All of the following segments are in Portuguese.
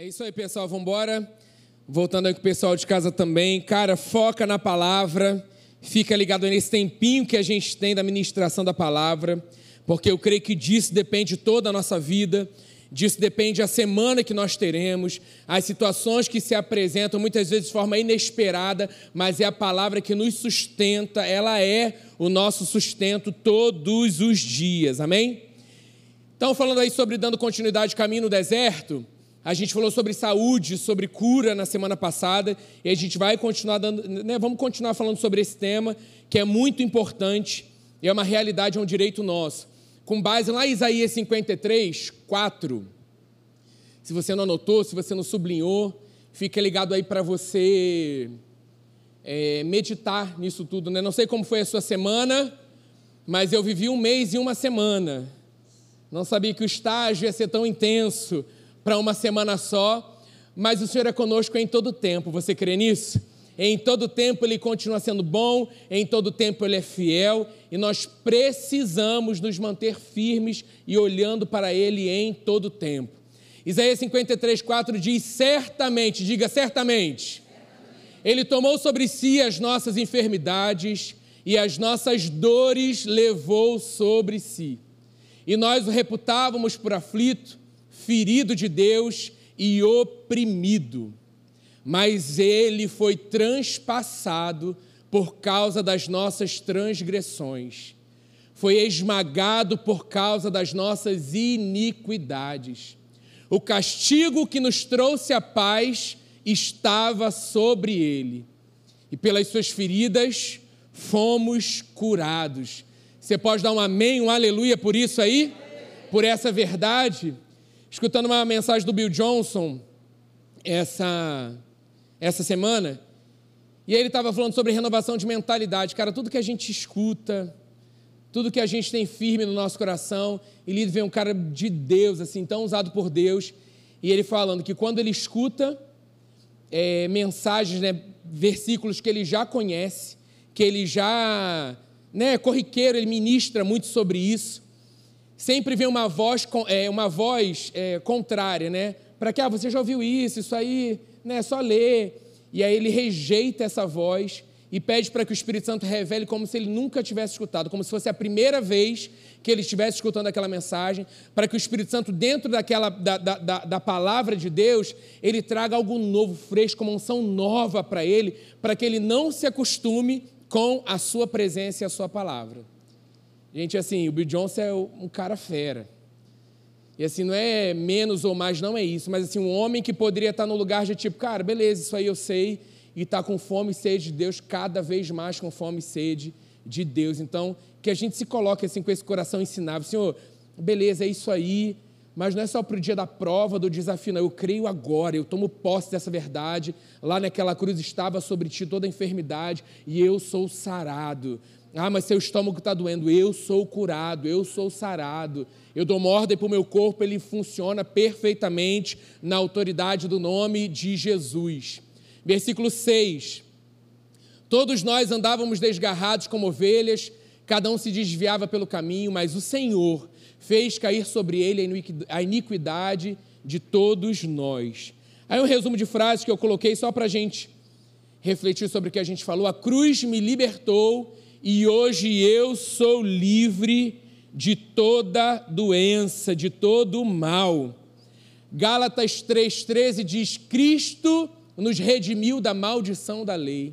É isso aí, pessoal. Vamos embora. Voltando aí com o pessoal de casa também. Cara, foca na palavra. Fica ligado nesse tempinho que a gente tem da ministração da palavra, porque eu creio que disso depende toda a nossa vida. Disso depende a semana que nós teremos, as situações que se apresentam muitas vezes de forma inesperada, mas é a palavra que nos sustenta, ela é o nosso sustento todos os dias, amém? Então, falando aí sobre dando continuidade caminho no deserto, a gente falou sobre saúde, sobre cura na semana passada, e a gente vai continuar dando, né, vamos continuar falando sobre esse tema, que é muito importante e é uma realidade, é um direito nosso. Com base lá em Isaías 53, 4. Se você não anotou, se você não sublinhou, fica ligado aí para você é, meditar nisso tudo. Né? Não sei como foi a sua semana, mas eu vivi um mês e uma semana. Não sabia que o estágio ia ser tão intenso para uma semana só, mas o Senhor é conosco em todo tempo. Você crê nisso? Em todo tempo Ele continua sendo bom, em todo tempo Ele é fiel e nós precisamos nos manter firmes e olhando para Ele em todo tempo. Isaías 53, 4 diz: Certamente, diga certamente, Ele tomou sobre si as nossas enfermidades e as nossas dores levou sobre si. E nós o reputávamos por aflito ferido de Deus e oprimido, mas ele foi transpassado por causa das nossas transgressões, foi esmagado por causa das nossas iniquidades. O castigo que nos trouxe a paz estava sobre ele, e pelas suas feridas fomos curados. Você pode dar um amém, um aleluia por isso aí? Por essa verdade? Escutando uma mensagem do Bill Johnson essa, essa semana, e ele estava falando sobre renovação de mentalidade. Cara, tudo que a gente escuta, tudo que a gente tem firme no nosso coração, e ele vem um cara de Deus, assim, tão usado por Deus, e ele falando que quando ele escuta é, mensagens, né, versículos que ele já conhece, que ele já, né, corriqueiro, ele ministra muito sobre isso, sempre vem uma voz, é, uma voz é, contrária, né? Para que, ah, você já ouviu isso, isso aí, né? É só ler. E aí ele rejeita essa voz e pede para que o Espírito Santo revele como se ele nunca tivesse escutado, como se fosse a primeira vez que ele estivesse escutando aquela mensagem, para que o Espírito Santo, dentro daquela, da, da, da, da palavra de Deus, ele traga algo novo, fresco, uma unção nova para ele, para que ele não se acostume com a sua presença e a sua palavra. Gente, assim, o Bill Johnson é um cara fera. E assim, não é menos ou mais, não é isso, mas assim, um homem que poderia estar no lugar de tipo, cara, beleza, isso aí eu sei, e está com fome e sede de Deus, cada vez mais com fome e sede de Deus. Então, que a gente se coloque assim com esse coração ensinável, Senhor, beleza, é isso aí, mas não é só para o dia da prova, do desafio, não. Eu creio agora, eu tomo posse dessa verdade. Lá naquela cruz estava sobre ti toda a enfermidade e eu sou sarado. Ah, mas seu estômago está doendo. Eu sou curado, eu sou sarado. Eu dou uma ordem para o meu corpo, ele funciona perfeitamente na autoridade do nome de Jesus. Versículo 6. Todos nós andávamos desgarrados como ovelhas, cada um se desviava pelo caminho, mas o Senhor fez cair sobre ele a iniquidade de todos nós. Aí um resumo de frases que eu coloquei só para a gente refletir sobre o que a gente falou. A cruz me libertou e hoje eu sou livre de toda doença, de todo mal. Gálatas 3,13 diz: Cristo nos redimiu da maldição da lei,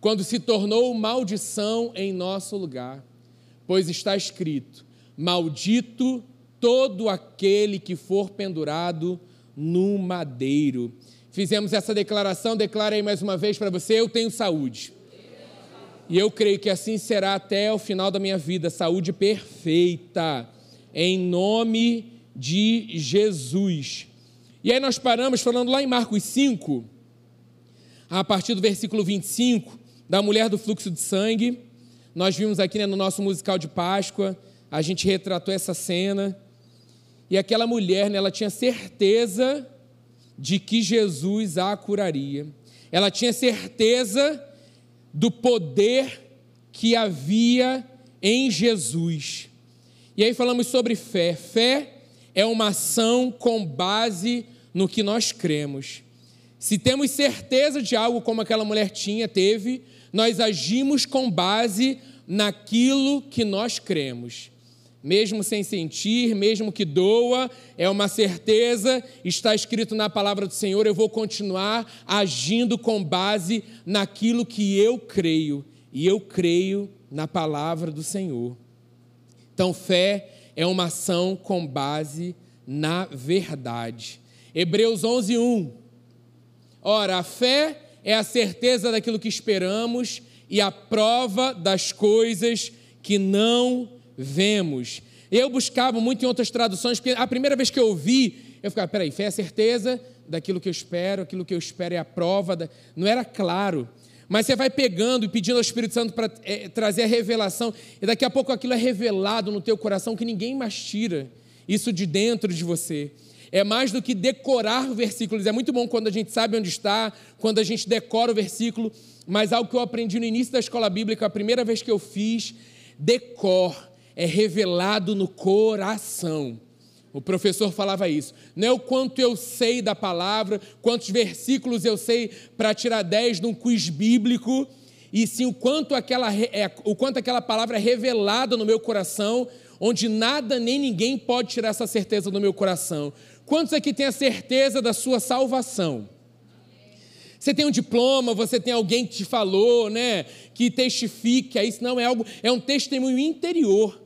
quando se tornou maldição em nosso lugar, pois está escrito: Maldito todo aquele que for pendurado no madeiro. Fizemos essa declaração, declara aí mais uma vez para você: eu tenho saúde. E eu creio que assim será até o final da minha vida, saúde perfeita, em nome de Jesus. E aí nós paramos falando lá em Marcos 5, a partir do versículo 25, da mulher do fluxo de sangue. Nós vimos aqui né, no nosso musical de Páscoa, a gente retratou essa cena. E aquela mulher, né, ela tinha certeza de que Jesus a curaria. Ela tinha certeza do poder que havia em Jesus. E aí falamos sobre fé. Fé é uma ação com base no que nós cremos. Se temos certeza de algo como aquela mulher tinha, teve, nós agimos com base naquilo que nós cremos. Mesmo sem sentir, mesmo que doa, é uma certeza, está escrito na palavra do Senhor, eu vou continuar agindo com base naquilo que eu creio, e eu creio na palavra do Senhor. Então, fé é uma ação com base na verdade. Hebreus 11, 1. Ora, a fé é a certeza daquilo que esperamos e a prova das coisas que não vemos. Eu buscava muito em outras traduções, porque a primeira vez que eu ouvi, eu ficava, peraí, fé é a certeza daquilo que eu espero, aquilo que eu espero é a prova, da... não era claro. Mas você vai pegando e pedindo ao Espírito Santo para é, trazer a revelação, e daqui a pouco aquilo é revelado no teu coração que ninguém mais tira isso de dentro de você. É mais do que decorar versículos. É muito bom quando a gente sabe onde está, quando a gente decora o versículo, mas algo que eu aprendi no início da escola bíblica, a primeira vez que eu fiz, decor é revelado no coração. O professor falava isso. Não é o quanto eu sei da palavra, quantos versículos eu sei para tirar 10 num quiz bíblico, e sim o quanto aquela, é, o quanto aquela palavra é revelada no meu coração, onde nada nem ninguém pode tirar essa certeza do meu coração. Quantos aqui têm a certeza da sua salvação? Você tem um diploma, você tem alguém que te falou, né, que testifica, isso não é algo, é um testemunho interior.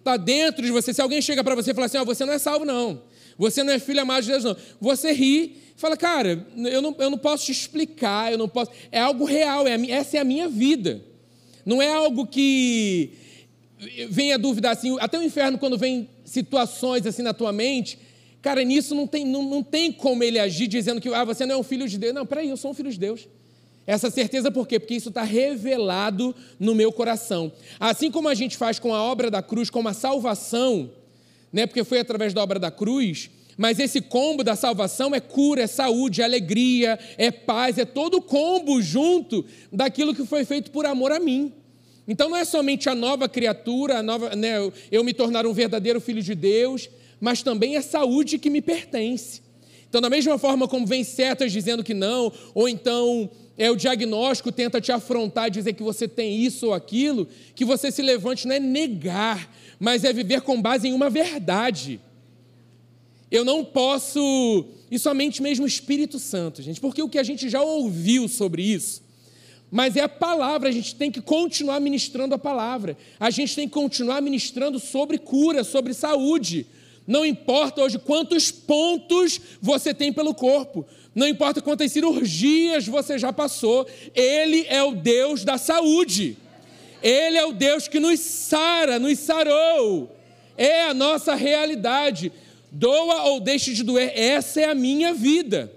Está dentro de você. Se alguém chega para você e fala assim, oh, você não é salvo, não. Você não é filho amado de Deus, não. Você ri fala, cara, eu não, eu não posso te explicar, eu não posso. É algo real, é a, essa é a minha vida. Não é algo que vem a dúvida assim, até o inferno, quando vem situações assim na tua mente, Cara, nisso não tem, não, não tem como ele agir dizendo que ah, você não é um filho de Deus. Não, peraí, eu sou um filho de Deus. Essa certeza por quê? Porque isso está revelado no meu coração. Assim como a gente faz com a obra da cruz, com a salvação, né? porque foi através da obra da cruz, mas esse combo da salvação é cura, é saúde, é alegria, é paz, é todo o combo junto daquilo que foi feito por amor a mim. Então não é somente a nova criatura, a nova, né, eu me tornar um verdadeiro filho de Deus, mas também é saúde que me pertence. Então, da mesma forma como vem setas dizendo que não, ou então é o diagnóstico tenta te afrontar dizer que você tem isso ou aquilo, que você se levante não é negar, mas é viver com base em uma verdade. Eu não posso, e somente mesmo o Espírito Santo, gente, porque o que a gente já ouviu sobre isso, mas é a palavra, a gente tem que continuar ministrando a palavra, a gente tem que continuar ministrando sobre cura, sobre saúde, não importa hoje quantos pontos você tem pelo corpo, não importa quantas cirurgias você já passou, Ele é o Deus da saúde. Ele é o Deus que nos sara, nos sarou. É a nossa realidade. Doa ou deixe de doer, essa é a minha vida.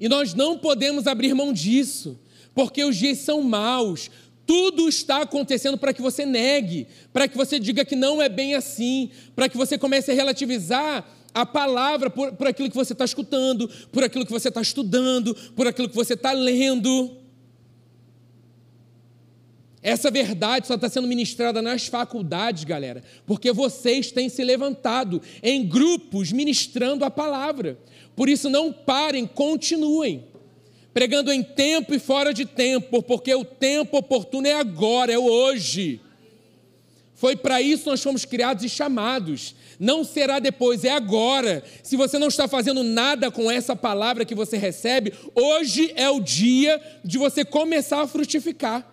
E nós não podemos abrir mão disso, porque os dias são maus, tudo está acontecendo para que você negue, para que você diga que não é bem assim, para que você comece a relativizar a palavra por, por aquilo que você está escutando, por aquilo que você está estudando, por aquilo que você está lendo. Essa verdade só está sendo ministrada nas faculdades, galera, porque vocês têm se levantado em grupos ministrando a palavra. Por isso, não parem, continuem pregando em tempo e fora de tempo, porque o tempo oportuno é agora, é hoje. Foi para isso nós fomos criados e chamados. Não será depois, é agora. Se você não está fazendo nada com essa palavra que você recebe, hoje é o dia de você começar a frutificar,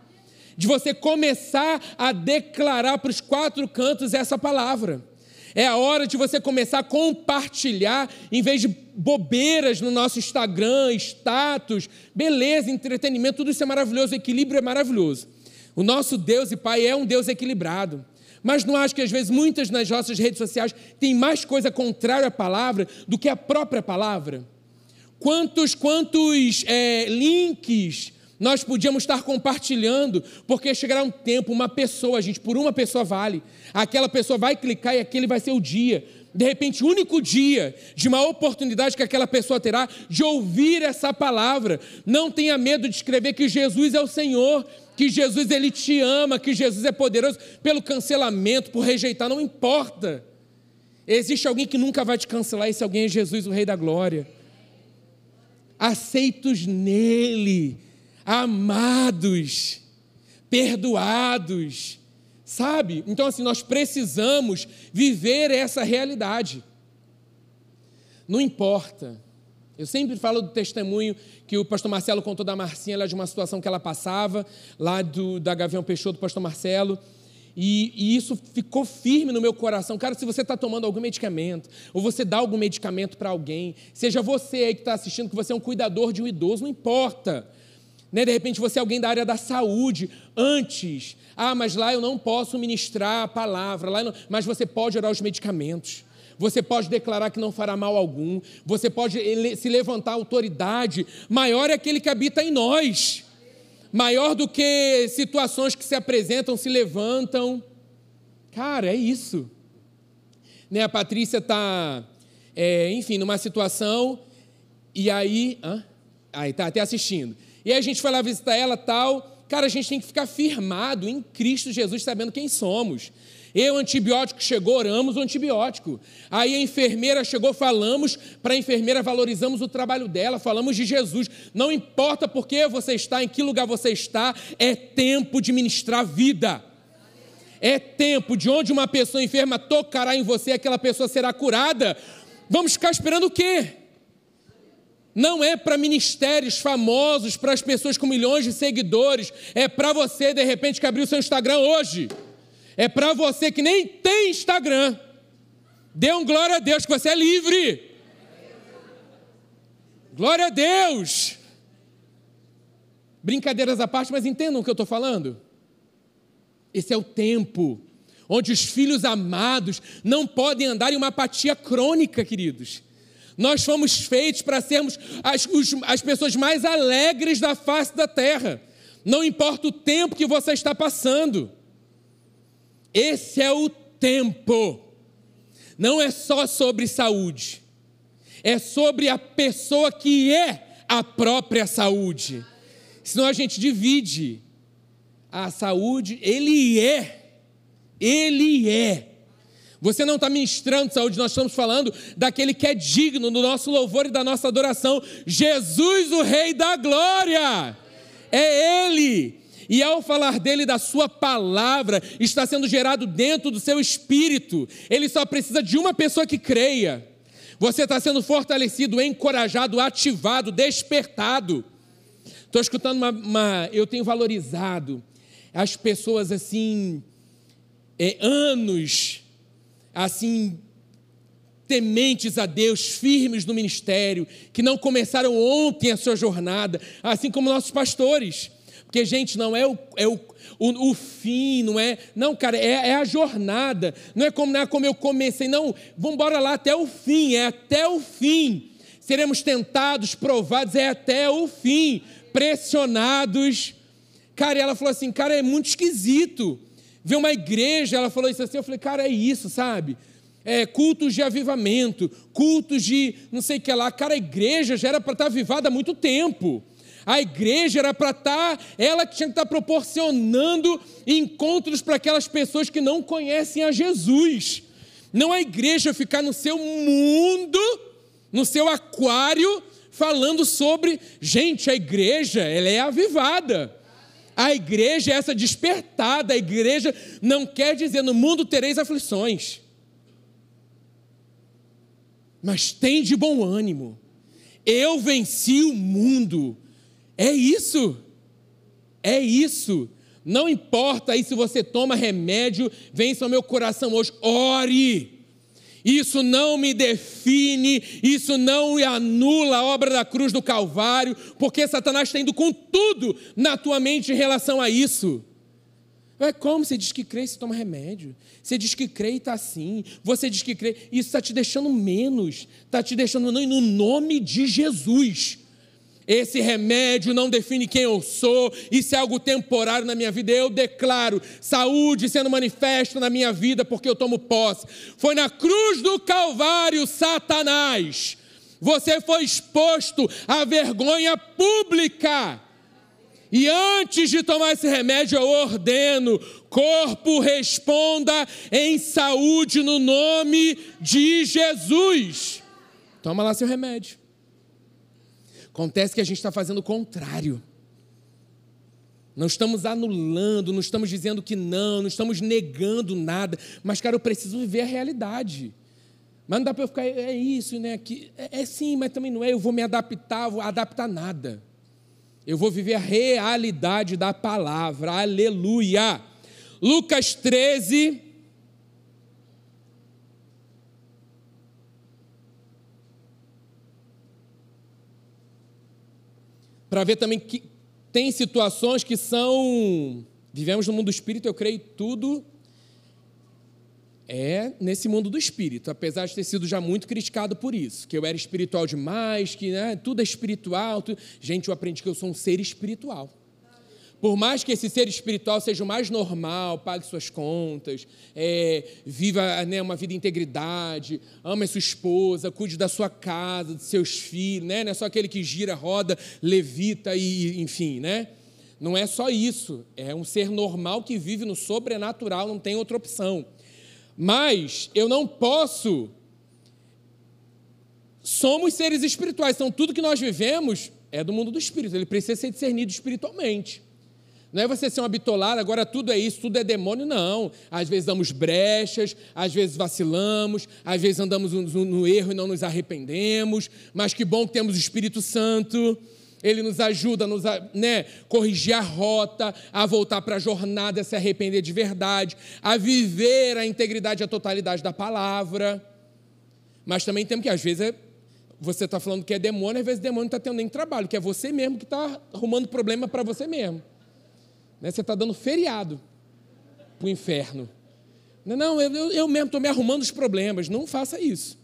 de você começar a declarar para os quatro cantos essa palavra. É a hora de você começar a compartilhar, em vez de bobeiras no nosso Instagram, status, beleza, entretenimento, tudo isso é maravilhoso, equilíbrio é maravilhoso. O nosso Deus e Pai é um Deus equilibrado. Mas não acho que às vezes muitas nas nossas redes sociais têm mais coisa contrária à palavra do que a própria palavra? Quantos, quantos é, links nós podíamos estar compartilhando, porque chegará um tempo, uma pessoa, gente, por uma pessoa vale. Aquela pessoa vai clicar e aquele vai ser o dia. De repente, o único dia de uma oportunidade que aquela pessoa terá de ouvir essa palavra. Não tenha medo de escrever que Jesus é o Senhor, que Jesus ele te ama, que Jesus é poderoso pelo cancelamento, por rejeitar, não importa. Existe alguém que nunca vai te cancelar, esse alguém é Jesus, o Rei da Glória. Aceitos nele, amados, perdoados, sabe? Então, assim, nós precisamos viver essa realidade. Não importa. Eu sempre falo do testemunho que o pastor Marcelo contou da Marcinha, lá de uma situação que ela passava, lá do, da Gavião Peixoto do pastor Marcelo. E, e, isso ficou firme no meu coração. Cara, se você está tomando algum medicamento, ou você dá algum medicamento para alguém, seja você aí que está assistindo, que você é um cuidador de um idoso, não importa. Né? De repente você é alguém da área da saúde, antes, ah, mas lá eu não posso ministrar a palavra, lá não... mas você pode orar os medicamentos. Você pode declarar que não fará mal algum, você pode se levantar autoridade, maior é aquele que habita em nós maior do que situações que se apresentam, se levantam. Cara, é isso. Né, a Patrícia está, é, enfim, numa situação, e aí. Hã? Aí, tá até assistindo. E aí a gente foi lá visitar ela tal. Cara, a gente tem que ficar firmado em Cristo Jesus, sabendo quem somos. Eu, antibiótico chegou, oramos o antibiótico. Aí a enfermeira chegou, falamos para a enfermeira, valorizamos o trabalho dela, falamos de Jesus. Não importa por que você está, em que lugar você está, é tempo de ministrar vida. É tempo de onde uma pessoa enferma tocará em você, aquela pessoa será curada. Vamos ficar esperando o quê? Não é para ministérios famosos, para as pessoas com milhões de seguidores, é para você, de repente, que abriu seu Instagram hoje é para você que nem tem Instagram. Dê um glória a Deus que você é livre. Glória a Deus. Brincadeiras à parte, mas entendam o que eu estou falando? Esse é o tempo onde os filhos amados não podem andar em uma apatia crônica, queridos. Nós fomos feitos para sermos as, os, as pessoas mais alegres da face da terra. Não importa o tempo que você está passando. Esse é o tempo. Não é só sobre saúde, é sobre a pessoa que é a própria saúde. Senão a gente divide a saúde, ele é, ele é. Você não está ministrando saúde, nós estamos falando daquele que é digno do nosso louvor e da nossa adoração. Jesus, o Rei da Glória. É Ele. E ao falar dele, da sua palavra, está sendo gerado dentro do seu espírito. Ele só precisa de uma pessoa que creia. Você está sendo fortalecido, encorajado, ativado, despertado. Estou escutando uma, uma, Eu tenho valorizado as pessoas assim, é, anos, assim, tementes a Deus, firmes no ministério, que não começaram ontem a sua jornada, assim como nossos pastores. Porque, gente, não é o, é o, o, o fim, não é. Não, cara, é, é, a jornada. Não é como, não é como eu comecei, não. Vamos embora lá até o fim, é até o fim. Seremos tentados, provados, é até o fim. Pressionados. Cara, e ela falou assim, cara, é muito esquisito. Ver uma igreja, ela falou isso assim, eu falei, cara, é isso, sabe? É, cultos de avivamento, cultos de não sei o que lá. Cara, a igreja já era para estar avivada há muito tempo. A igreja era para estar, tá, ela que tinha que estar tá proporcionando encontros para aquelas pessoas que não conhecem a Jesus. Não a igreja ficar no seu mundo, no seu aquário, falando sobre, gente, a igreja, ela é avivada. A igreja é essa despertada, a igreja não quer dizer no mundo tereis aflições. Mas tem de bom ânimo. Eu venci o mundo. É isso. É isso. Não importa aí se você toma remédio, vença o meu coração hoje. Ore. Isso não me define, isso não anula a obra da cruz do Calvário, porque Satanás está indo com tudo na tua mente em relação a isso. É como você diz que crê e você toma remédio. Você diz que crê e está assim. Você diz que crê. Isso está te deixando menos. Está te deixando não. No nome de Jesus. Esse remédio não define quem eu sou, isso é algo temporário na minha vida. Eu declaro saúde sendo manifesta na minha vida porque eu tomo posse. Foi na cruz do Calvário, Satanás. Você foi exposto à vergonha pública. E antes de tomar esse remédio, eu ordeno: corpo responda em saúde no nome de Jesus. Toma lá seu remédio. Acontece que a gente está fazendo o contrário. Não estamos anulando, não estamos dizendo que não, não estamos negando nada. Mas, cara, eu preciso viver a realidade. Mas não dá para eu ficar, é isso, né? Que, é, é sim, mas também não é. Eu vou me adaptar, vou adaptar nada. Eu vou viver a realidade da palavra. Aleluia. Lucas 13. Para ver também que tem situações que são. Vivemos no mundo do espírito, eu creio tudo é nesse mundo do espírito, apesar de ter sido já muito criticado por isso, que eu era espiritual demais, que né, tudo é espiritual. Tudo... Gente, eu aprendi que eu sou um ser espiritual. Por mais que esse ser espiritual seja o mais normal, pague suas contas, é, viva né, uma vida de integridade, ame sua esposa, cuide da sua casa, dos seus filhos, né? não é só aquele que gira, roda, levita e enfim, né? Não é só isso, é um ser normal que vive no sobrenatural, não tem outra opção. Mas eu não posso. Somos seres espirituais, então tudo que nós vivemos é do mundo do espírito, ele precisa ser discernido espiritualmente. Não é você ser um bitolado, agora tudo é isso, tudo é demônio, não. Às vezes damos brechas, às vezes vacilamos, às vezes andamos no, no erro e não nos arrependemos, mas que bom que temos o Espírito Santo ele nos ajuda a nos, né, corrigir a rota, a voltar para a jornada, a se arrepender de verdade, a viver a integridade e a totalidade da palavra. Mas também temos que, às vezes, é, você está falando que é demônio, às vezes o demônio não está tendo nem trabalho, que é você mesmo que está arrumando problema para você mesmo. Né? Você está dando feriado para o inferno. Não, eu, eu mesmo estou me arrumando os problemas. Não faça isso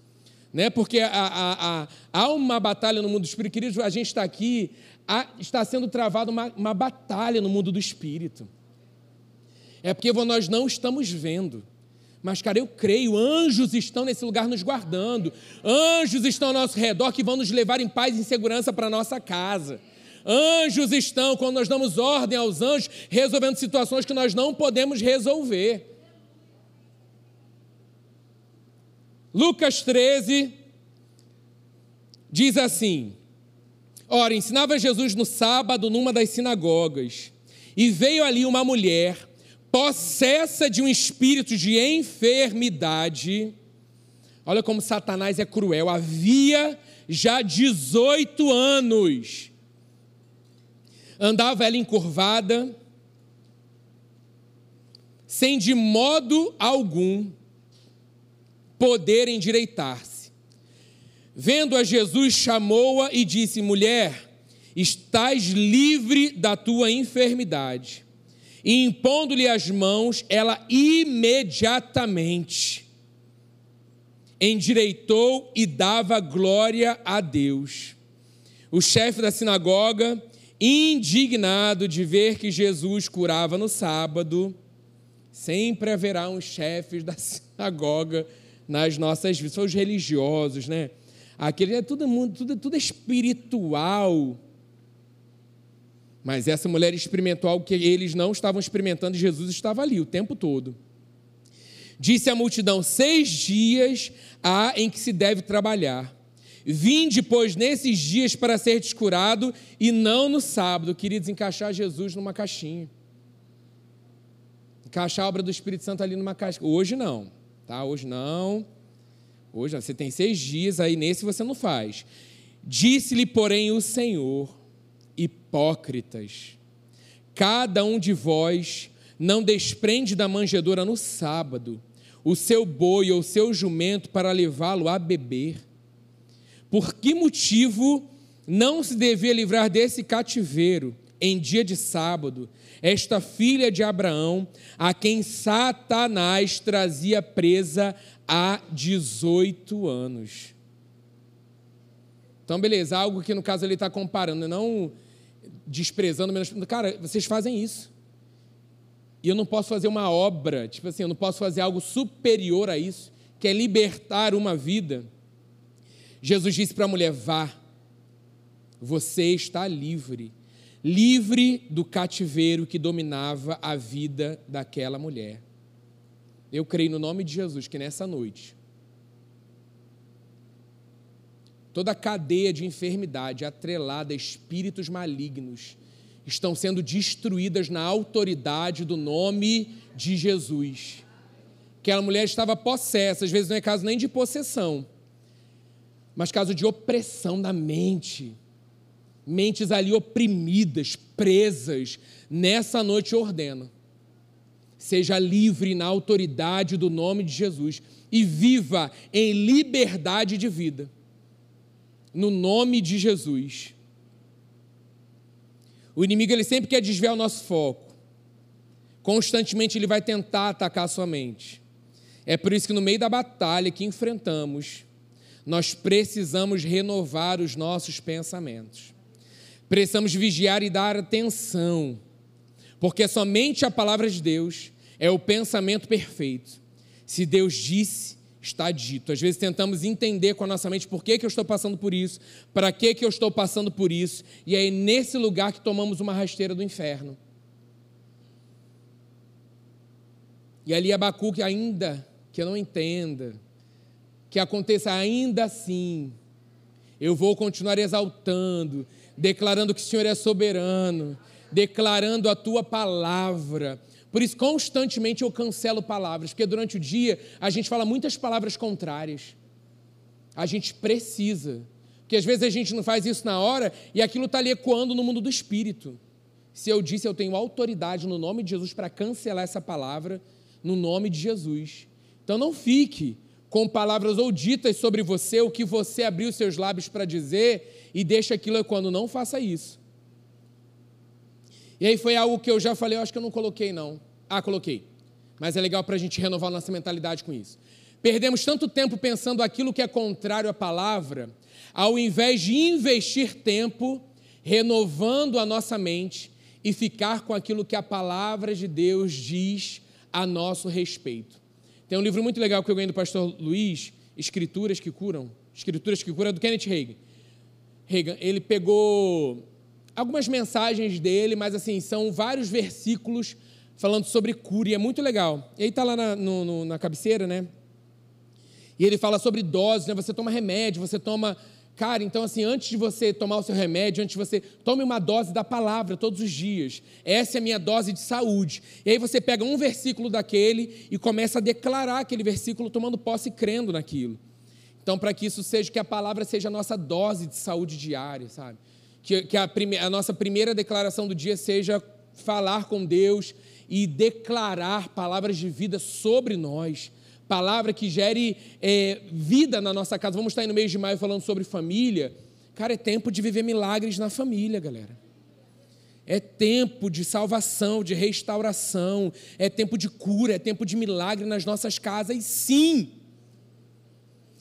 né? porque há, há, há uma batalha no mundo do espírito. Queridos, a gente está aqui, está sendo travada uma, uma batalha no mundo do espírito. É porque nós não estamos vendo. Mas, cara, eu creio, anjos estão nesse lugar nos guardando, anjos estão ao nosso redor que vão nos levar em paz e em segurança para a nossa casa. Anjos estão, quando nós damos ordem aos anjos, resolvendo situações que nós não podemos resolver. Lucas 13 diz assim: Ora, ensinava Jesus no sábado numa das sinagogas, e veio ali uma mulher possessa de um espírito de enfermidade. Olha como Satanás é cruel. Havia já 18 anos. Andava ela encurvada, sem de modo algum poder endireitar-se. Vendo a Jesus, chamou-a e disse: Mulher, estás livre da tua enfermidade. E impondo-lhe as mãos, ela imediatamente endireitou e dava glória a Deus. O chefe da sinagoga, indignado de ver que Jesus curava no sábado, sempre haverá uns chefes da sinagoga nas nossas vidas. São os religiosos, né? Aquele é tudo mundo, tudo, tudo espiritual. Mas essa mulher experimentou algo que eles não estavam experimentando e Jesus estava ali o tempo todo. Disse à multidão: Seis dias há em que se deve trabalhar. Vinde, pois, nesses dias para ser descurado e não no sábado. Queridos, encaixar Jesus numa caixinha. Encaixar a obra do Espírito Santo ali numa caixa. Hoje não. Tá? Hoje não. Hoje você tem seis dias, aí nesse você não faz. Disse-lhe, porém, o Senhor: Hipócritas, cada um de vós não desprende da manjedoura no sábado o seu boi ou o seu jumento para levá-lo a beber. Por que motivo não se devia livrar desse cativeiro em dia de sábado, esta filha de Abraão, a quem Satanás trazia presa há 18 anos. Então, beleza, algo que no caso ele está comparando, não desprezando, menos. Cara, vocês fazem isso. E eu não posso fazer uma obra, tipo assim, eu não posso fazer algo superior a isso, que é libertar uma vida. Jesus disse para a mulher: vá, você está livre livre do cativeiro que dominava a vida daquela mulher. Eu creio no nome de Jesus que nessa noite, toda a cadeia de enfermidade atrelada a espíritos malignos estão sendo destruídas na autoridade do nome de Jesus. Aquela mulher estava possessa, às vezes não é caso nem de possessão, mas caso de opressão da mente mentes ali oprimidas, presas, nessa noite eu ordeno. Seja livre na autoridade do nome de Jesus e viva em liberdade de vida. No nome de Jesus. O inimigo ele sempre quer desviar o nosso foco. Constantemente ele vai tentar atacar a sua mente. É por isso que no meio da batalha que enfrentamos, nós precisamos renovar os nossos pensamentos. Precisamos vigiar e dar atenção, porque somente a palavra de Deus é o pensamento perfeito. Se Deus disse, está dito. Às vezes tentamos entender com a nossa mente por que, que eu estou passando por isso, para que, que eu estou passando por isso, e é nesse lugar que tomamos uma rasteira do inferno. E ali Abacuque, ainda que eu não entenda, que aconteça ainda assim, eu vou continuar exaltando, declarando que o Senhor é soberano, declarando a tua palavra. Por isso, constantemente eu cancelo palavras, porque durante o dia a gente fala muitas palavras contrárias. A gente precisa, porque às vezes a gente não faz isso na hora e aquilo está ali ecoando no mundo do espírito. Se eu disse, eu tenho autoridade no nome de Jesus para cancelar essa palavra, no nome de Jesus. Então não fique com palavras ou ditas sobre você, o que você abriu seus lábios para dizer e deixa aquilo quando não faça isso. E aí foi algo que eu já falei, eu acho que eu não coloquei não. Ah, coloquei. Mas é legal para a gente renovar nossa mentalidade com isso. Perdemos tanto tempo pensando aquilo que é contrário à palavra, ao invés de investir tempo renovando a nossa mente e ficar com aquilo que a palavra de Deus diz a nosso respeito. Tem um livro muito legal que eu ganhei do pastor Luiz, Escrituras que Curam. Escrituras que Curam, do Kenneth Reagan. Reagan. Ele pegou algumas mensagens dele, mas assim, são vários versículos falando sobre cura, e é muito legal. E aí está lá na, no, no, na cabeceira, né? E ele fala sobre doses, né? Você toma remédio, você toma Cara, então assim, antes de você tomar o seu remédio, antes de você tome uma dose da palavra todos os dias. Essa é a minha dose de saúde. E aí você pega um versículo daquele e começa a declarar aquele versículo tomando posse e crendo naquilo. Então, para que isso seja, que a palavra seja a nossa dose de saúde diária, sabe? Que, que a, prime, a nossa primeira declaração do dia seja falar com Deus e declarar palavras de vida sobre nós palavra que gere é, vida na nossa casa. Vamos estar aí no mês de maio falando sobre família. Cara, é tempo de viver milagres na família, galera. É tempo de salvação, de restauração, é tempo de cura, é tempo de milagre nas nossas casas, e sim.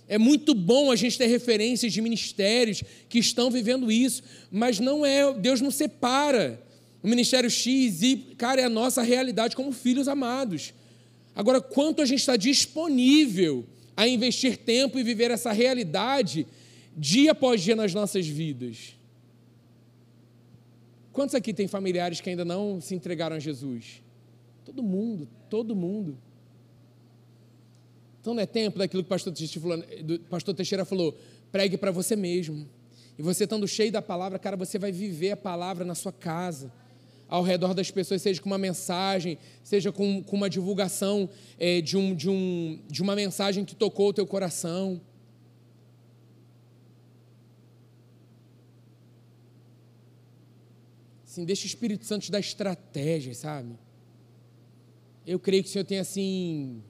É muito bom a gente ter referências de ministérios que estão vivendo isso, mas não é, Deus não separa o ministério X e, cara, é a nossa realidade como filhos amados. Agora, quanto a gente está disponível a investir tempo e viver essa realidade dia após dia nas nossas vidas? Quantos aqui tem familiares que ainda não se entregaram a Jesus? Todo mundo, todo mundo. Então não é tempo daquilo que o pastor Teixeira, falou, pregue para você mesmo. E você estando cheio da palavra, cara, você vai viver a palavra na sua casa ao redor das pessoas, seja com uma mensagem, seja com, com uma divulgação é, de, um, de, um, de uma mensagem que tocou o teu coração. Assim, deixa o Espírito Santo dar estratégia, sabe? Eu creio que o Senhor tem assim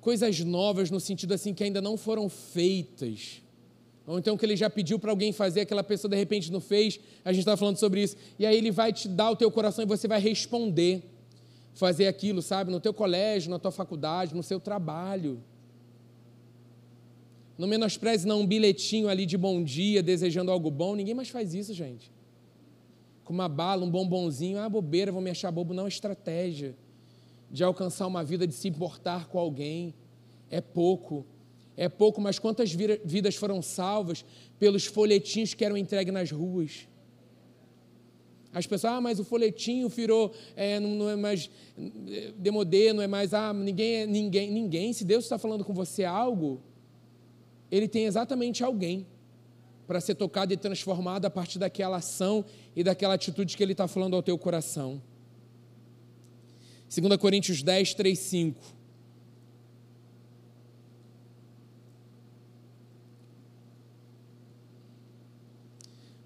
coisas novas no sentido assim que ainda não foram feitas ou então que ele já pediu para alguém fazer, aquela pessoa de repente não fez, a gente está falando sobre isso. E aí ele vai te dar o teu coração e você vai responder. Fazer aquilo, sabe? No teu colégio, na tua faculdade, no seu trabalho. Não menospreze não um bilhetinho ali de bom dia, desejando algo bom. Ninguém mais faz isso, gente. Com uma bala, um bombonzinho, ah, bobeira, vou me achar bobo. Não, estratégia de alcançar uma vida, de se importar com alguém. É pouco é pouco, mas quantas vidas foram salvas pelos folhetinhos que eram entregues nas ruas? As pessoas, ah, mas o folhetinho virou, é, não, não, é mais é, demodê, não é mais, ah, ninguém, é, ninguém, ninguém. Se Deus está falando com você algo, Ele tem exatamente alguém para ser tocado e transformado a partir daquela ação e daquela atitude que Ele está falando ao teu coração. 2 Coríntios 10, 3, 5.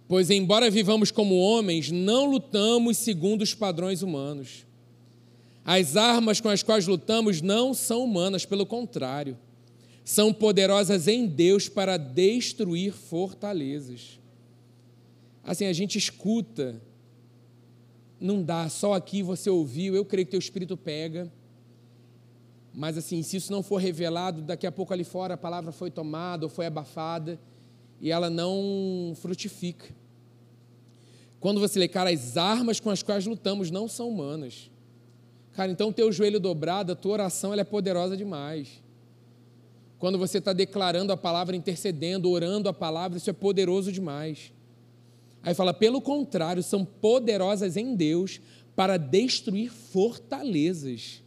Pois, embora vivamos como homens, não lutamos segundo os padrões humanos. As armas com as quais lutamos não são humanas, pelo contrário, são poderosas em Deus para destruir fortalezas. Assim, a gente escuta, não dá, só aqui você ouviu, eu creio que teu espírito pega. Mas assim, se isso não for revelado, daqui a pouco ali fora a palavra foi tomada ou foi abafada e ela não frutifica. Quando você lê, cara, as armas com as quais lutamos não são humanas. Cara, então teu joelho dobrado, a tua oração ela é poderosa demais. Quando você está declarando a palavra, intercedendo, orando a palavra, isso é poderoso demais. Aí fala, pelo contrário, são poderosas em Deus para destruir fortalezas.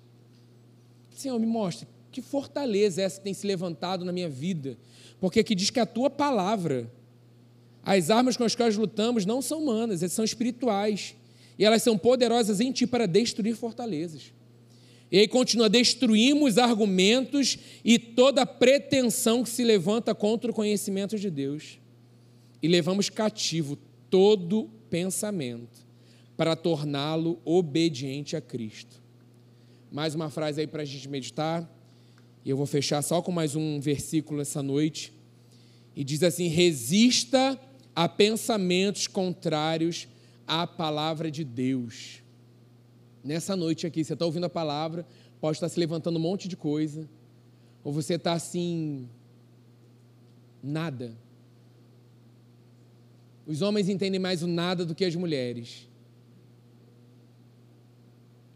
Senhor, me mostre que fortaleza é essa que tem se levantado na minha vida porque aqui diz que a tua palavra, as armas com as quais lutamos não são humanas, elas são espirituais. E elas são poderosas em ti para destruir fortalezas. E aí continua: destruímos argumentos e toda pretensão que se levanta contra o conhecimento de Deus. E levamos cativo todo pensamento para torná-lo obediente a Cristo. Mais uma frase aí para a gente meditar. E eu vou fechar só com mais um versículo essa noite. E diz assim: resista a pensamentos contrários à palavra de Deus. Nessa noite aqui, você está ouvindo a palavra, pode estar se levantando um monte de coisa, ou você está assim, nada. Os homens entendem mais o nada do que as mulheres.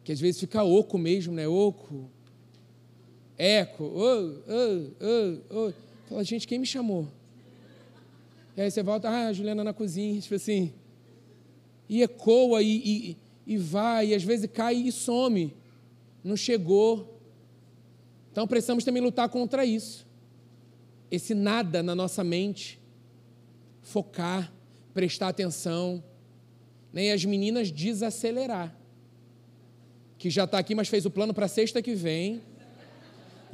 Que às vezes fica oco mesmo, né? Oco eco, oh, oh, oh, oh. Fala, gente, quem me chamou? E aí você volta, ah, a Juliana na cozinha, tipo assim. E ecoa e, e, e vai, e às vezes cai e some. Não chegou. Então precisamos também lutar contra isso. Esse nada na nossa mente. Focar, prestar atenção. E as meninas desacelerar. Que já está aqui, mas fez o plano para sexta que vem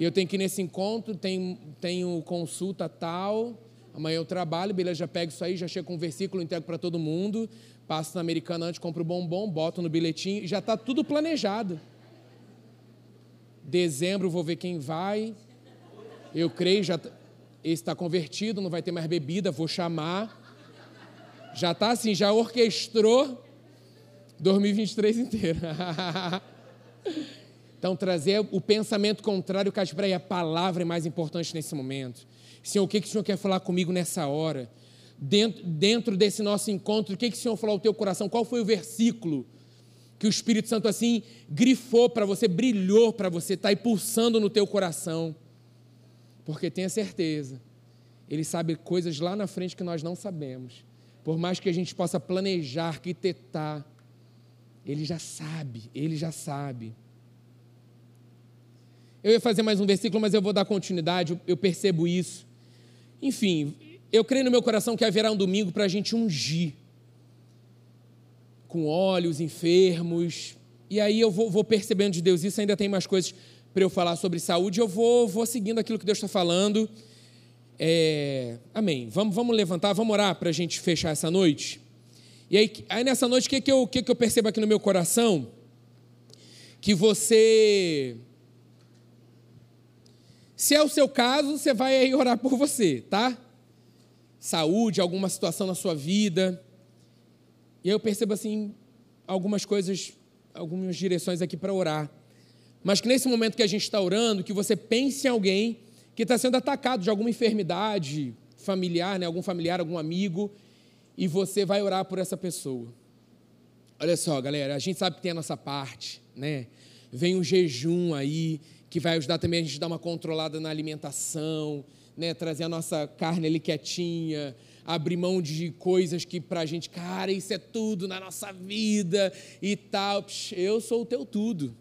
e eu tenho que ir nesse encontro, tenho, tenho consulta tal, amanhã eu trabalho, beleza, já pego isso aí, já chego com um versículo, entrego para todo mundo, passo na Americana antes, compro o bombom, boto no bilhetinho, já está tudo planejado. Dezembro vou ver quem vai, eu creio, já esse está convertido, não vai ter mais bebida, vou chamar. Já está assim, já orquestrou 2023 inteiro. Então, trazer o pensamento contrário, que para a palavra é mais importante nesse momento. Senhor, o que, que o Senhor quer falar comigo nessa hora? Dentro, dentro desse nosso encontro, o que, que o Senhor falou ao teu coração? Qual foi o versículo que o Espírito Santo assim grifou para você, brilhou para você, está pulsando no teu coração? Porque tenha certeza, Ele sabe coisas lá na frente que nós não sabemos. Por mais que a gente possa planejar, arquitetar, Ele já sabe, Ele já sabe. Eu ia fazer mais um versículo, mas eu vou dar continuidade, eu percebo isso. Enfim, eu creio no meu coração que haverá um domingo para a gente ungir com óleos enfermos. E aí eu vou, vou, percebendo de Deus isso, ainda tem mais coisas para eu falar sobre saúde, eu vou, vou seguindo aquilo que Deus está falando. É, amém. Vamos, vamos levantar, vamos orar para a gente fechar essa noite. E aí, aí nessa noite, o que, que, eu, que, que eu percebo aqui no meu coração? Que você se é o seu caso, você vai aí orar por você, tá? Saúde, alguma situação na sua vida. E eu percebo assim algumas coisas, algumas direções aqui para orar. Mas que nesse momento que a gente está orando, que você pense em alguém que está sendo atacado de alguma enfermidade familiar, né? algum familiar, algum amigo, e você vai orar por essa pessoa. Olha só, galera, a gente sabe que tem a nossa parte, né? Vem um jejum aí, que vai ajudar também a gente a dar uma controlada na alimentação, né, trazer a nossa carne ali quietinha, abrir mão de coisas que para a gente, cara, isso é tudo na nossa vida e tal. Eu sou o teu tudo.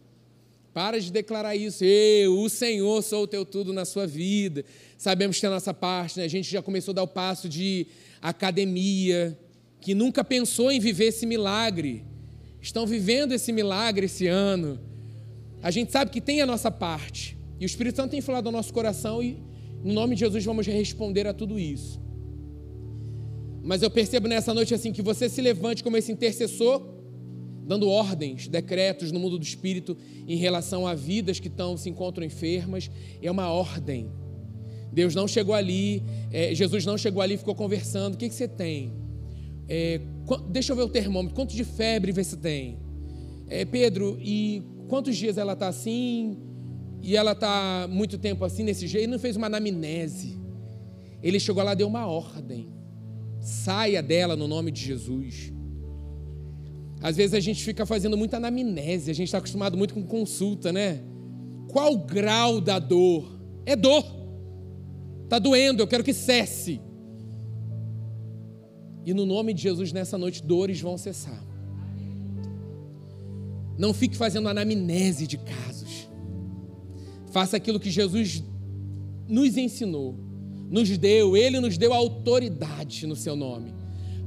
Para de declarar isso. Eu, o Senhor, sou o teu tudo na sua vida. Sabemos que é a nossa parte, né? a gente já começou a dar o passo de academia, que nunca pensou em viver esse milagre. Estão vivendo esse milagre esse ano. A gente sabe que tem a nossa parte. E o Espírito Santo tem falado ao nosso coração e, no nome de Jesus, vamos responder a tudo isso. Mas eu percebo nessa noite assim que você se levante como esse intercessor, dando ordens, decretos no mundo do espírito em relação a vidas que estão se encontram enfermas. É uma ordem. Deus não chegou ali, é, Jesus não chegou ali e ficou conversando. O que, que você tem? É, deixa eu ver o termômetro. Quanto de febre você tem? É, Pedro, e quantos dias ela está assim? E ela está muito tempo assim, nesse jeito? Ele não fez uma anamnese. Ele chegou lá, deu uma ordem. Saia dela no nome de Jesus. Às vezes a gente fica fazendo muita anamnese, a gente está acostumado muito com consulta, né? Qual o grau da dor? É dor. Está doendo, eu quero que cesse. E no nome de Jesus, nessa noite, dores vão cessar. Não fique fazendo anamnese de casos. Faça aquilo que Jesus nos ensinou nos deu, ele nos deu autoridade no seu nome,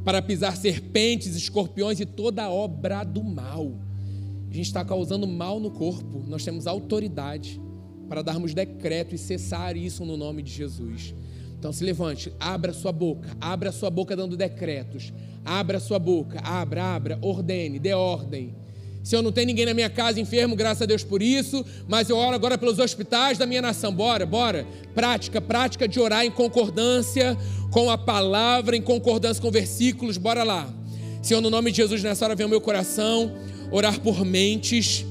para pisar serpentes, escorpiões e toda obra do mal. A gente está causando mal no corpo, nós temos autoridade para darmos decreto e cessar isso no nome de Jesus. Então se levante, abra sua boca, abra sua boca dando decretos, abra sua boca, abra, abra, ordene, dê ordem se eu não tenho ninguém na minha casa enfermo, graças a Deus por isso, mas eu oro agora pelos hospitais da minha nação. Bora, bora. Prática, prática de orar em concordância com a palavra, em concordância com versículos. Bora lá. Senhor, no nome de Jesus, nessa hora vem o meu coração orar por mentes,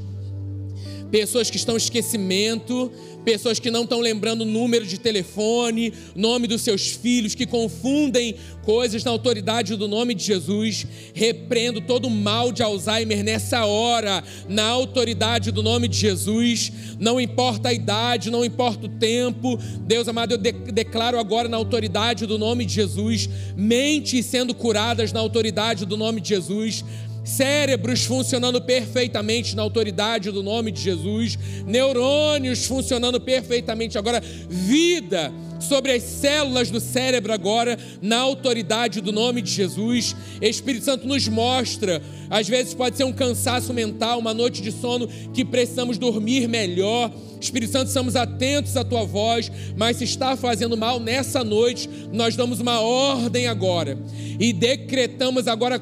pessoas que estão em esquecimento, pessoas que não estão lembrando o número de telefone, nome dos seus filhos, que confundem coisas na autoridade do nome de Jesus. Repreendo todo mal de Alzheimer nessa hora, na autoridade do nome de Jesus. Não importa a idade, não importa o tempo. Deus amado, eu de declaro agora na autoridade do nome de Jesus, mentes sendo curadas na autoridade do nome de Jesus cérebros funcionando perfeitamente na autoridade do nome de Jesus, neurônios funcionando perfeitamente agora, vida sobre as células do cérebro agora, na autoridade do nome de Jesus. Espírito Santo nos mostra, às vezes pode ser um cansaço mental, uma noite de sono que precisamos dormir melhor. Espírito Santo, estamos atentos à tua voz, mas se está fazendo mal nessa noite, nós damos uma ordem agora e decretamos agora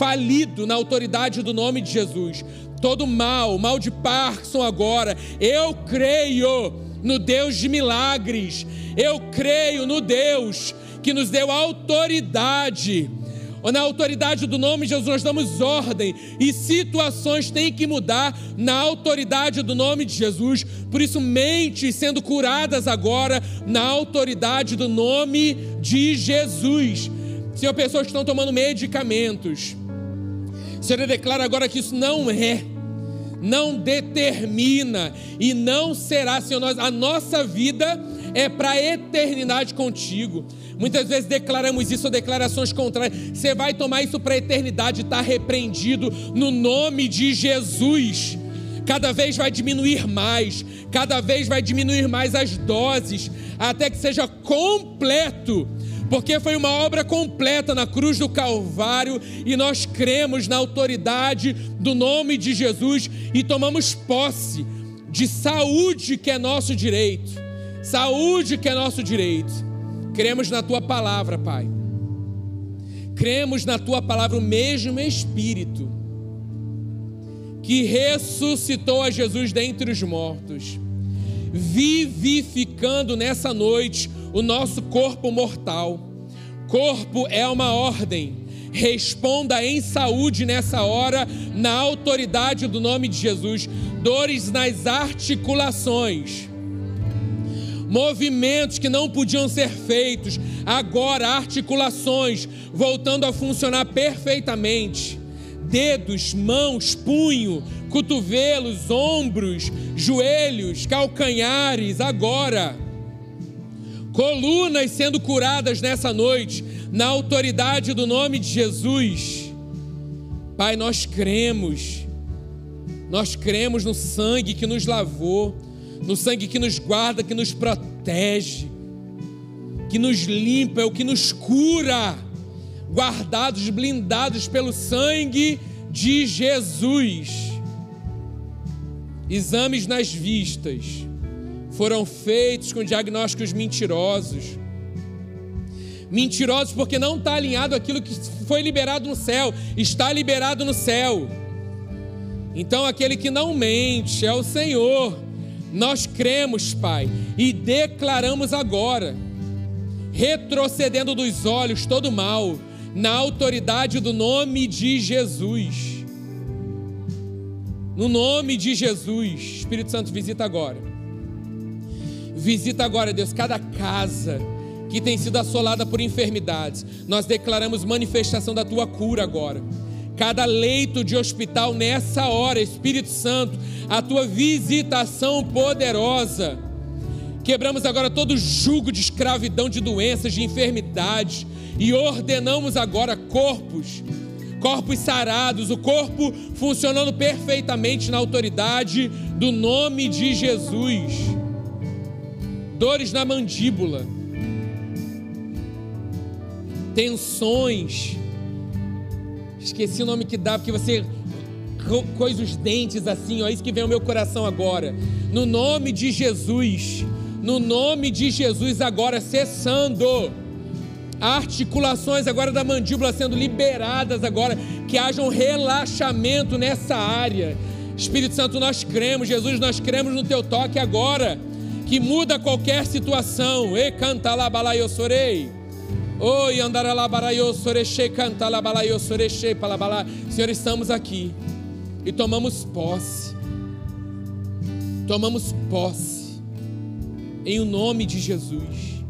falido na autoridade do nome de Jesus. Todo mal, mal de Parkinson agora, eu creio no Deus de milagres, eu creio no Deus que nos deu autoridade. Na autoridade do nome de Jesus, nós damos ordem e situações têm que mudar na autoridade do nome de Jesus. Por isso, mentes sendo curadas agora na autoridade do nome de Jesus. Senhor, pessoas que estão tomando medicamentos, Senhor, eu declaro agora que isso não é, não determina e não será, Senhor, nós, a nossa vida é para a eternidade contigo. Muitas vezes declaramos isso, declarações contrárias. Você vai tomar isso para a eternidade, está repreendido no nome de Jesus. Cada vez vai diminuir mais, cada vez vai diminuir mais as doses, até que seja completo porque foi uma obra completa na cruz do Calvário e nós cremos na autoridade do nome de Jesus e tomamos posse de saúde que é nosso direito. Saúde que é nosso direito. Cremos na tua palavra, Pai. Cremos na tua palavra, o mesmo Espírito que ressuscitou a Jesus dentre os mortos, vivificando nessa noite o nosso corpo mortal. Corpo é uma ordem. Responda em saúde nessa hora, na autoridade do nome de Jesus. Dores nas articulações. Movimentos que não podiam ser feitos, agora articulações voltando a funcionar perfeitamente. Dedos, mãos, punho, cotovelos, ombros, joelhos, calcanhares, agora colunas sendo curadas nessa noite, na autoridade do nome de Jesus. Pai, nós cremos, nós cremos no sangue que nos lavou, no sangue que nos guarda, que nos protege, que nos limpa, é o que nos cura, guardados, blindados pelo sangue de Jesus. Exames nas vistas foram feitos com diagnósticos mentirosos. Mentirosos porque não está alinhado aquilo que foi liberado no céu, está liberado no céu. Então aquele que não mente é o Senhor. Nós cremos, Pai, e declaramos agora, retrocedendo dos olhos todo mal, na autoridade do nome de Jesus. No nome de Jesus, Espírito Santo, visita agora. Visita agora, Deus, cada casa que tem sido assolada por enfermidades. Nós declaramos manifestação da tua cura agora. Cada leito de hospital nessa hora, Espírito Santo, a tua visitação poderosa. Quebramos agora todo jugo de escravidão, de doenças, de enfermidades e ordenamos agora corpos, corpos sarados, o corpo funcionando perfeitamente na autoridade do nome de Jesus. Dores na mandíbula, tensões. Esqueci o nome que dá, porque você coisa os dentes assim, ó, isso que vem ao meu coração agora. No nome de Jesus, no nome de Jesus agora cessando. Articulações agora da mandíbula sendo liberadas agora, que haja um relaxamento nessa área. Espírito Santo, nós cremos, Jesus, nós cremos no teu toque agora, que muda qualquer situação. E canta lá, sorei. Oi, andaralabaraiosorechei, cantalabalaiosorechei, palabalá. Senhor, estamos aqui e tomamos posse. Tomamos posse. Em o nome de Jesus.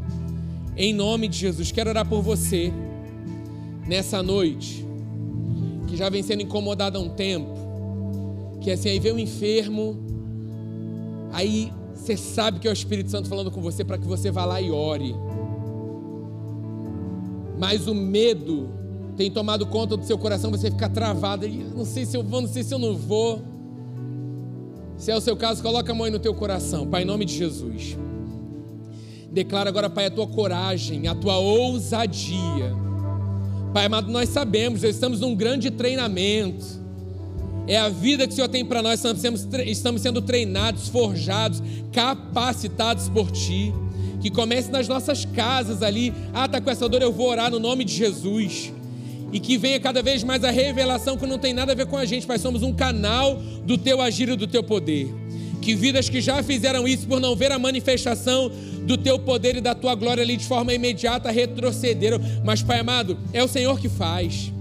Em nome de Jesus. Quero orar por você nessa noite que já vem sendo incomodado há um tempo. Que assim, aí vem um enfermo, aí você sabe que é o Espírito Santo falando com você para que você vá lá e ore mas o medo tem tomado conta do seu coração, você fica travado, não sei se eu vou, não sei se eu não vou. Se é o seu caso, coloca a mão aí no teu coração, Pai, em nome de Jesus. Declara agora, Pai, a tua coragem, a tua ousadia. Pai amado, nós sabemos, nós estamos num grande treinamento. É a vida que o Senhor tem para nós, estamos sendo treinados, forjados, capacitados por Ti que comece nas nossas casas ali. Ah, tá com essa dor, eu vou orar no nome de Jesus. E que venha cada vez mais a revelação que não tem nada a ver com a gente, Pai. Somos um canal do teu agir e do teu poder. Que vidas que já fizeram isso por não ver a manifestação do teu poder e da tua glória ali de forma imediata retrocederam. Mas, Pai amado, é o Senhor que faz.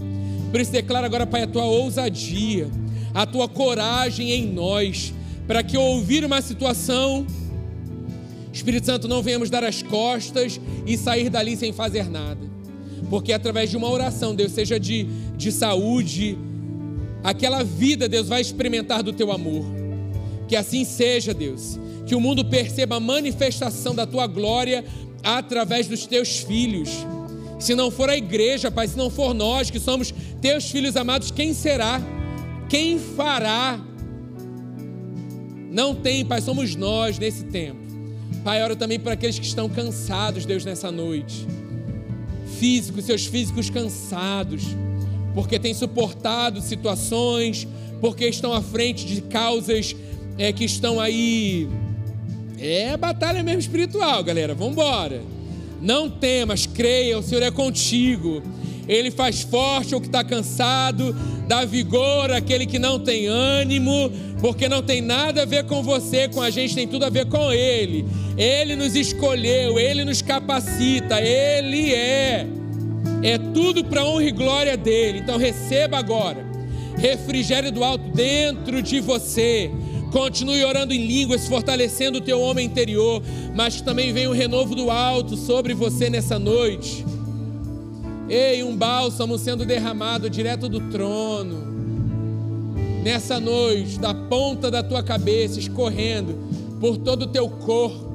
Por isso, declara agora, Pai, a tua ousadia, a tua coragem em nós, para que ouvir uma situação Espírito Santo, não venhamos dar as costas e sair dali sem fazer nada. Porque através de uma oração, Deus, seja de, de saúde, aquela vida, Deus, vai experimentar do teu amor. Que assim seja, Deus. Que o mundo perceba a manifestação da tua glória através dos teus filhos. Se não for a igreja, Pai, se não for nós que somos teus filhos amados, quem será? Quem fará? Não tem, Pai, somos nós nesse tempo. Pai, oro também para aqueles que estão cansados, Deus, nessa noite. Físicos, seus físicos cansados, porque têm suportado situações, porque estão à frente de causas é, que estão aí. É batalha mesmo espiritual, galera. Vamos embora. Não temas, creia, o Senhor é contigo. Ele faz forte o que está cansado, dá vigor àquele que não tem ânimo, porque não tem nada a ver com você, com a gente, tem tudo a ver com Ele. Ele nos escolheu, Ele nos capacita, Ele é. É tudo para honra e glória dele. Então receba agora refrigério do alto dentro de você. Continue orando em línguas, fortalecendo o teu homem interior, mas também vem o renovo do alto sobre você nessa noite. Ei, um bálsamo sendo derramado direto do trono. Nessa noite, da ponta da tua cabeça, escorrendo por todo o teu corpo.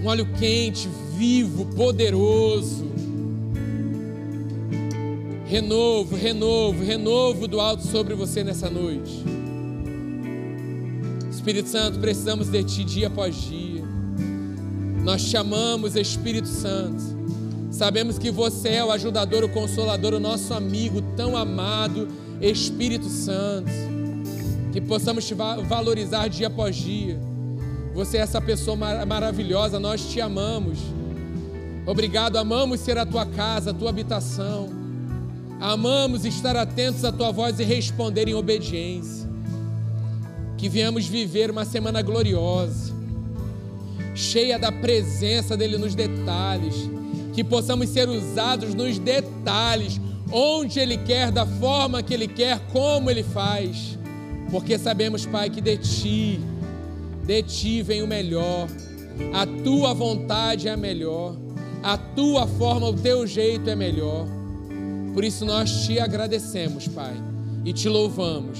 Um óleo quente, vivo, poderoso. Renovo, renovo, renovo do alto sobre você nessa noite. Espírito Santo, precisamos de Ti dia após dia. Nós te amamos, Espírito Santo. Sabemos que você é o ajudador, o consolador, o nosso amigo tão amado, Espírito Santo. Que possamos te valorizar dia após dia. Você é essa pessoa mar maravilhosa, nós te amamos. Obrigado, amamos ser a tua casa, a tua habitação. Amamos estar atentos à tua voz e responder em obediência. Que viemos viver uma semana gloriosa, cheia da presença dele nos detalhes. Que possamos ser usados nos detalhes, onde ele quer, da forma que ele quer, como ele faz. Porque sabemos, Pai, que de ti, de ti vem o melhor. A tua vontade é a melhor. A tua forma, o teu jeito é melhor. Por isso nós te agradecemos, Pai, e te louvamos.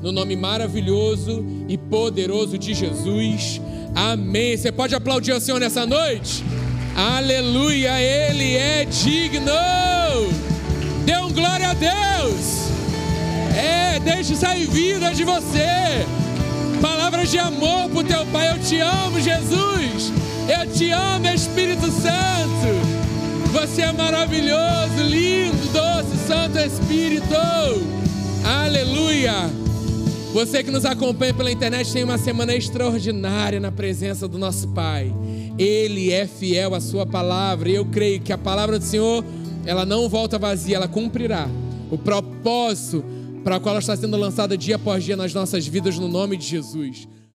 No nome maravilhoso e poderoso de Jesus. Amém. Você pode aplaudir o Senhor nessa noite? Aleluia, Ele é digno. Dê um glória a Deus. É, deixe sair vida de você. Palavras de amor para o teu Pai. Eu te amo, Jesus. Eu te amo, Espírito Santo. Você é maravilhoso, lindo, doce, Santo Espírito. Aleluia. Você que nos acompanha pela internet tem uma semana extraordinária na presença do nosso Pai. Ele é fiel à sua palavra e eu creio que a palavra do Senhor, ela não volta vazia, ela cumprirá o propósito para o qual ela está sendo lançada dia após dia nas nossas vidas no nome de Jesus.